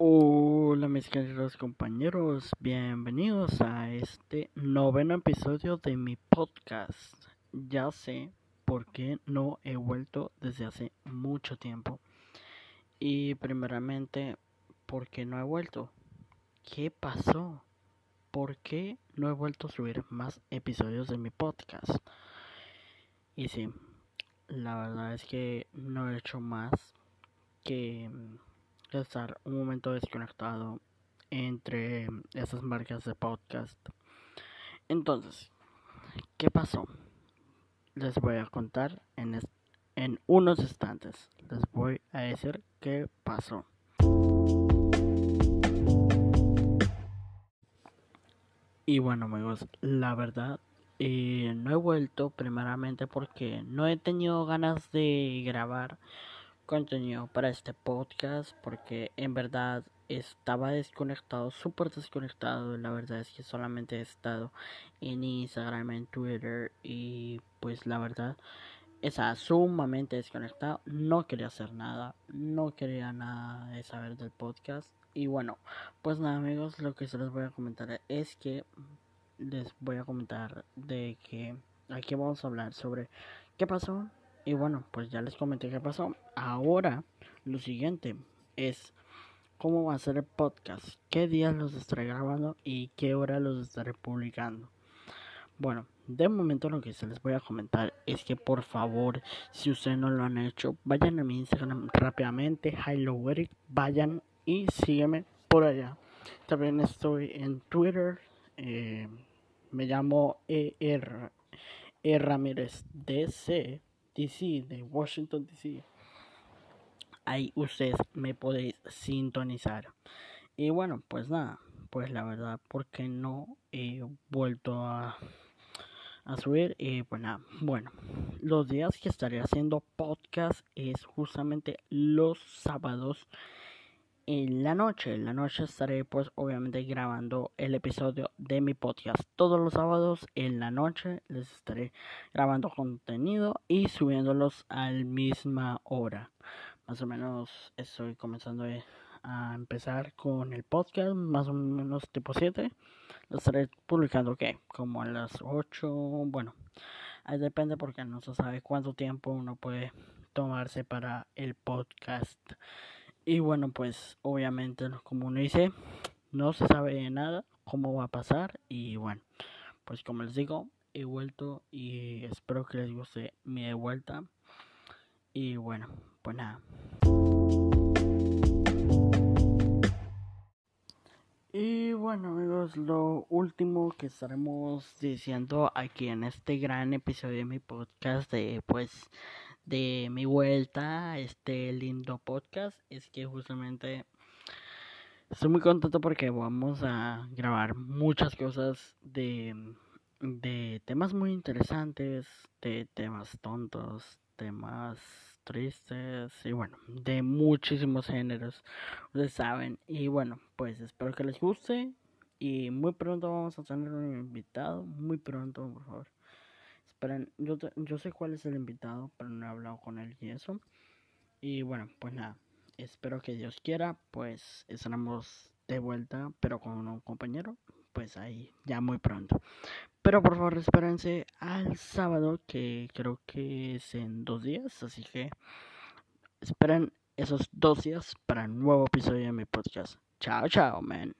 Hola mis queridos compañeros, bienvenidos a este noveno episodio de mi podcast. Ya sé por qué no he vuelto desde hace mucho tiempo. Y primeramente, ¿por qué no he vuelto? ¿Qué pasó? ¿Por qué no he vuelto a subir más episodios de mi podcast? Y sí, la verdad es que no he hecho más que estar un momento desconectado entre esas marcas de podcast. Entonces, ¿qué pasó? Les voy a contar en, en unos instantes. Les voy a decir qué pasó. Y bueno amigos, la verdad eh, no he vuelto primeramente porque no he tenido ganas de grabar contenido para este podcast porque en verdad estaba desconectado, súper desconectado. La verdad es que solamente he estado en Instagram, en Twitter y pues la verdad estaba sumamente desconectado. No quería hacer nada, no quería nada de saber del podcast. Y bueno, pues nada amigos, lo que se les voy a comentar es que les voy a comentar de que aquí vamos a hablar sobre qué pasó y bueno, pues ya les comenté qué pasó. Ahora, lo siguiente es cómo va a ser el podcast, qué días los estaré grabando y qué hora los estaré publicando. Bueno, de momento lo que se les voy a comentar es que por favor, si ustedes no lo han hecho, vayan a mi Instagram rápidamente, Eric, vayan y sígueme por allá. También estoy en Twitter, eh, me llamo ER, Ramírez DC DC, de Washington DC. Ahí ustedes me podéis sintonizar. Y bueno, pues nada, pues la verdad, porque no he vuelto a, a subir? Y pues nada, bueno, los días que estaré haciendo podcast es justamente los sábados en la noche. En la noche estaré pues obviamente grabando el episodio de mi podcast. Todos los sábados en la noche les estaré grabando contenido y subiéndolos a la misma hora. Más o menos estoy comenzando a empezar con el podcast, más o menos tipo 7. Lo estaré publicando que como a las 8, bueno, ahí depende porque no se sabe cuánto tiempo uno puede tomarse para el podcast. Y bueno, pues obviamente, como uno dice, no se sabe nada cómo va a pasar. Y bueno, pues como les digo, he vuelto y espero que les guste mi vuelta. Y bueno, pues nada. Y bueno amigos, lo último que estaremos diciendo aquí en este gran episodio de mi podcast de pues de mi vuelta a este lindo podcast es que justamente estoy muy contento porque vamos a grabar muchas cosas de, de temas muy interesantes, de temas tontos, temas tristes y bueno, de muchísimos géneros, ustedes saben. Y bueno, pues espero que les guste y muy pronto vamos a tener un invitado, muy pronto, por favor. Esperen, yo, yo sé cuál es el invitado, pero no he hablado con él y eso. Y bueno, pues nada, espero que Dios quiera, pues estaremos de vuelta, pero con un compañero, pues ahí ya muy pronto. Pero por favor, espérense al sábado, que creo que es en dos días, así que esperen esos dos días para un nuevo episodio de mi podcast. Chao, chao, man.